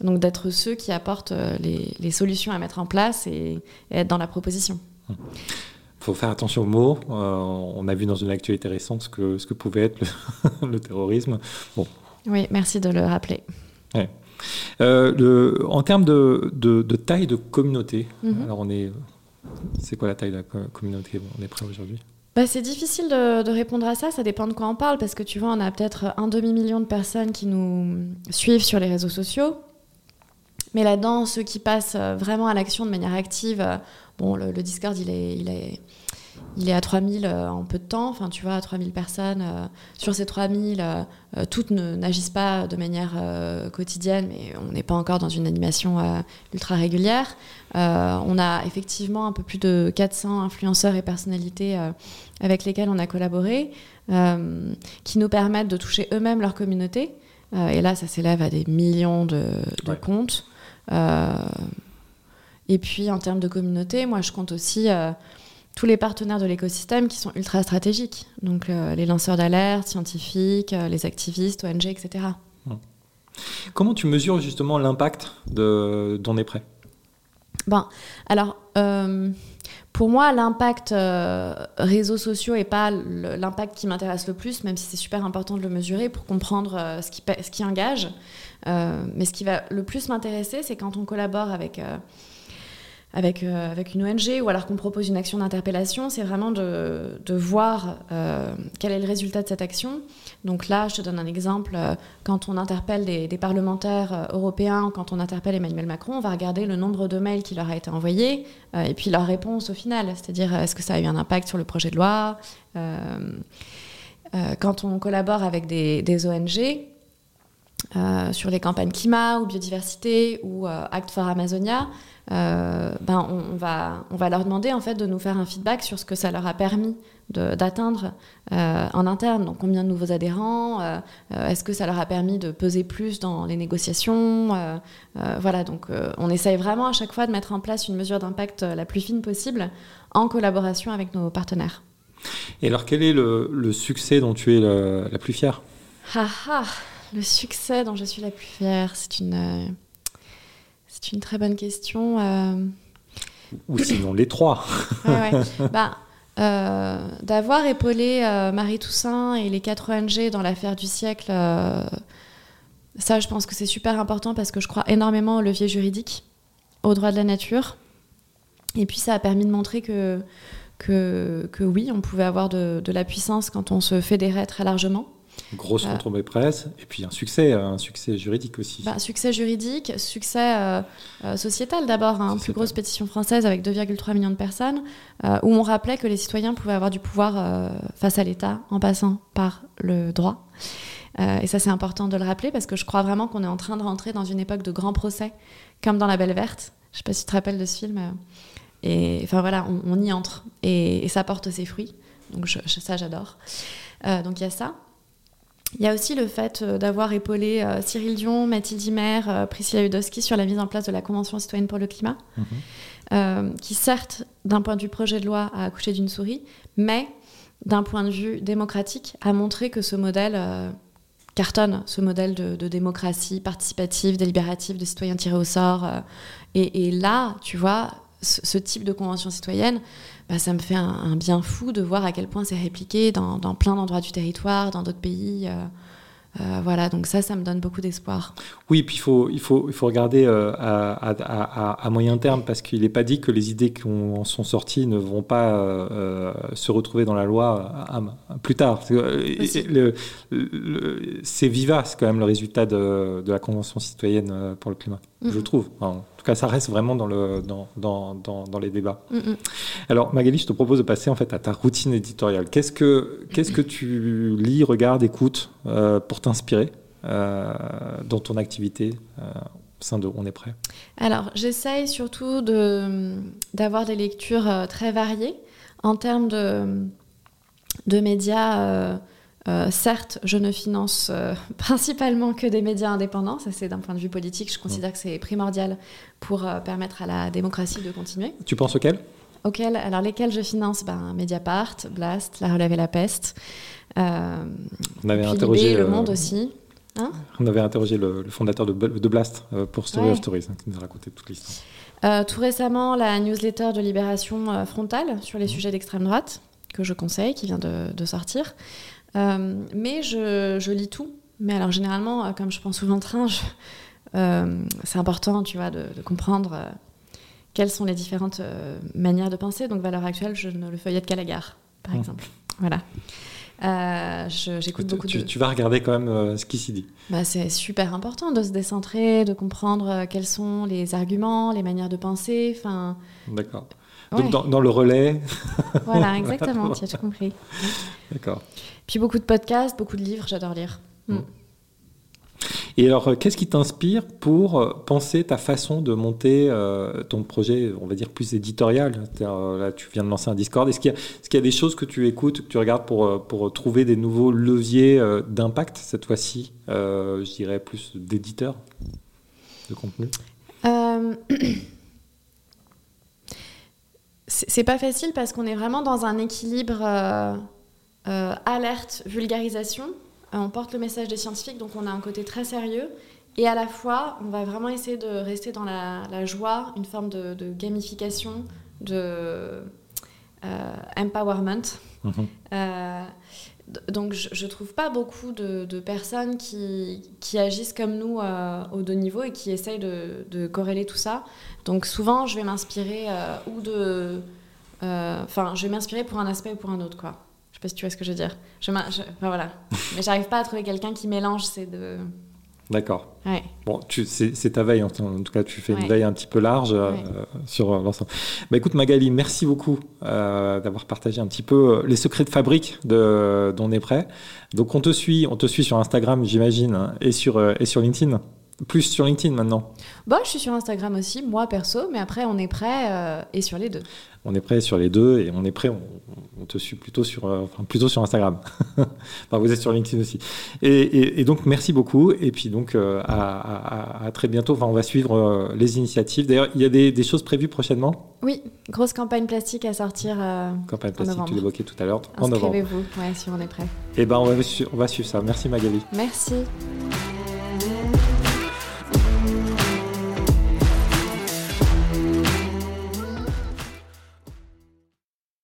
Donc d'être ceux qui apportent euh, les, solutions à mettre en place et, être dans la proposition. Il faut faire attention aux mots. Euh, on a vu dans une actualité récente ce que, ce que pouvait être le, terrorisme. Bon. Oui, merci de le rappeler. en termes de, de, taille de communauté, mhm. alors on est c'est quoi la taille de la communauté? On est prêt aujourd'hui? Bah, c'est difficile de, répondre à ça, ça dépend de quoi on parle, parce que tu vois, on a peut-être un demi-million de personnes qui nous suivent sur les réseaux sociaux. Mais là-dedans, ceux qui passent vraiment à l'action de manière active, euh, bon, le, Discord, il est, il est, il est à 3000 euh, en peu de temps, enfin tu vois, 3000 personnes. Euh, sur ces 3000, euh, toutes n'agissent pas de manière quotidienne, mais on n'est pas encore dans une animation ultra régulière. on a effectivement un peu plus de 400 influenceurs et personnalités avec lesquels on a collaboré, qui nous permettent de toucher eux-mêmes leur communauté. et là, ça s'élève à des millions de, comptes. et puis en termes de communauté, moi je compte aussi tous les partenaires de l'écosystème qui sont ultra stratégiques. Donc euh, les lanceurs d'alerte, scientifiques, euh, les activistes, ONG, etc. Hum. Comment tu mesures justement l'impact de d'On est prêt? Ben, alors, euh, pour moi, l'impact réseaux sociaux n'est pas l'impact qui m'intéresse le plus, même si c'est super important de le mesurer pour comprendre ce, qui, ce qui engage. mais ce qui va le plus m'intéresser, c'est quand on collabore avec avec, euh, avec une ONG ou alors qu'on propose une action d'interpellation, c'est vraiment de, de voir euh, quel est le résultat de cette action. Donc là, je te donne un exemple. Euh, quand on interpelle des, des parlementaires européens, quand on interpelle Emmanuel Macron, on va regarder le nombre de mails qui leur a été envoyé et puis leur réponse au final. C'est-à-dire, est-ce que ça a eu un impact sur le projet de loi Quand on collabore avec des, des ONG, euh, sur les campagnes climat ou biodiversité ou euh, Act for Amazonia, euh, ben on, va, on va leur demander en fait de nous faire un feedback sur ce que ça leur a permis d'atteindre en interne. Donc combien de nouveaux adhérents, est-ce que ça leur a permis de peser plus dans les négociations Voilà, donc on essaye vraiment à chaque fois de mettre en place une mesure d'impact la plus fine possible en collaboration avec nos partenaires. Et alors quel est le, succès dont tu es la, plus fière? Le succès dont je suis la plus fière, c'est une, euh, c'est une très bonne question. Euh. Ou sinon les trois. bah, euh, d'avoir épaulé Marie Toussaint et les quatre ONG dans l'affaire du siècle, ça, je pense que c'est super important parce que je crois énormément au levier juridique, au droit de la nature. Et puis, ça a permis de montrer que, que, que oui, on pouvait avoir de, de la puissance quand on se fédérait très largement. Grosse euh, retombée presse, et puis un succès, un succès juridique aussi. Bah, succès juridique, succès euh, euh, sociétal d'abord, hein, plus grosse pétition française avec 2,3 millions de personnes, où on rappelait que les citoyens pouvaient avoir du pouvoir face à l'État en passant par le droit. et ça, c'est important de le rappeler parce que je crois vraiment qu'on est en train de rentrer dans une époque de grands procès, comme dans La Belle Verte. Je ne sais pas si tu te rappelles de ce film. Et enfin voilà, on, y entre et, ça porte ses fruits. Donc ça, j'adore. donc il y a ça. Il y a aussi le fait euh, d'avoir épaulé euh, Cyril Dion, Mathilde Himer, euh, Priscilla Udowski sur la mise en place de la Convention citoyenne pour le climat, mhm. qui certes, d'un point de vue projet de loi, a accouché d'une souris, mais d'un point de vue démocratique, a montré que ce modèle cartonne, ce modèle de, démocratie participative, délibérative, de citoyens tirés au sort. Et, là, tu vois, ce type de convention citoyenne, bah, ça me fait un, bien fou de voir à quel point c'est répliqué dans, plein d'endroits du territoire, dans d'autres pays. Euh, Euh, voilà, donc ça, ça me donne beaucoup d'espoir. Oui, puis il faut, il faut, il faut regarder euh, à, à, à, moyen terme parce qu'il n'est pas dit que les idées qui en sont sorties ne vont pas euh, se retrouver dans la loi plus tard. C'est vivace quand même le résultat de, de, la Convention citoyenne pour le climat, je mm-hmm. trouve. Tout cas, ça reste vraiment dans, le, dans, dans, dans, les débats. Mm-hmm. Alors Magali, je te propose de passer en fait à ta routine éditoriale. Qu'est-ce que, qu'est-ce que tu lis, regardes, écoutes pour t'inspirer euh, dans ton activité euh, au sein de On est prêt? Alors, j'essaye surtout d'avoir des lectures euh, très variées en termes de, de médias. Certes, je ne finance principalement que des médias indépendants, ça c'est d'un point de vue politique, je considère que c'est primordial pour permettre à la démocratie de continuer. Tu penses auquel? Auquel, alors lesquels je finance? Ben, Mediapart, Blast, La Relève et la Peste. Euh, on avait interrogé le, Monde aussi. Hein? on avait interrogé le, fondateur de, de Blast euh, pour Story of Stories, hein, qui nous a raconté toute l'histoire. Euh, tout récemment, la newsletter de Libération Frontale sur les mmh. sujets d'extrême droite, que je conseille, qui vient de, sortir. Mais je, lis tout. Mais alors, généralement, comme je prends souvent le train, c'est important, tu vois, de, de comprendre quelles sont les différentes euh, manières de penser. Donc, Valeur Actuelle, je ne le feuillette qu'à la gare, par mmh. exemple. Voilà. Euh, j'écoute beaucoup tu, tu, vas regarder quand même euh, ce qui s'y dit. Bah, c'est super important de se décentrer, de comprendre quels sont les arguments, les manières de penser. D'accord. Donc dans, le relais. Voilà, exactement, tu as tout compris. D'accord. Puis beaucoup de podcasts, beaucoup de livres, j'adore lire. Mmh. Et alors, euh, qu'est-ce qui t'inspire pour euh, penser ta façon de monter euh, ton projet, on va dire, plus éditorial? Là, tu viens de lancer un Discord. Est-ce qu'il y, a des choses que tu écoutes, que tu regardes pour, pour trouver des nouveaux leviers d'impact, cette fois-ci, je dirais plus d'éditeurs de contenu? C'est pas facile parce qu'on est vraiment dans un équilibre alerte, vulgarisation euh, on porte le message des scientifiques, donc on a un côté très sérieux. Et à la fois, on va vraiment essayer de rester dans la, joie, une forme de, gamification, de euh, empowerment. Mhm. Euh, donc je ne trouve pas beaucoup de, personnes qui, agissent comme nous au de niveau et qui essayent de, corréler tout ça. Donc souvent, je vais m'inspirer ou de... Enfin, je vais m'inspirer pour un aspect ou pour un autre, quoi sais pas si tu vois ce que je veux dire. Je, voilà. Mais j'arrive pas à trouver quelqu'un qui mélange ces deux. D'accord. Ouais. Bon, c'est ta veille, en, tout cas, tu fais une veille un petit peu large euh, sur euh, l'ensemble. Bah, écoute, Magali, merci beaucoup euh, d'avoir partagé un petit peu les secrets de fabrique de, d'On est prêt. Donc, on te suit, on te suit sur Instagram, j'imagine, hein, et, sur, et sur LinkedIn. Plus sur LinkedIn maintenant Bah, je suis sur Instagram aussi, moi perso, mais après, on est prêt et sur les deux on est prêt sur les deux et on est prêt, on, te suit plutôt sur, euh, enfin, plutôt sur Instagram. enfin, vous êtes sur LinkedIn aussi. Et, donc, merci beaucoup. Et puis, donc, euh, à, très bientôt. Enfin, on va suivre euh, les initiatives. D'ailleurs, il y a des, choses prévues prochainement? Oui, grosse campagne plastique à sortir. campagne plastique, tu l'évoquais tout à l'heure. En novembre. Inscrivez-vous, ouais, si on est prêt. Et eh ben, on va, on va suivre ça. Merci Magali. Merci.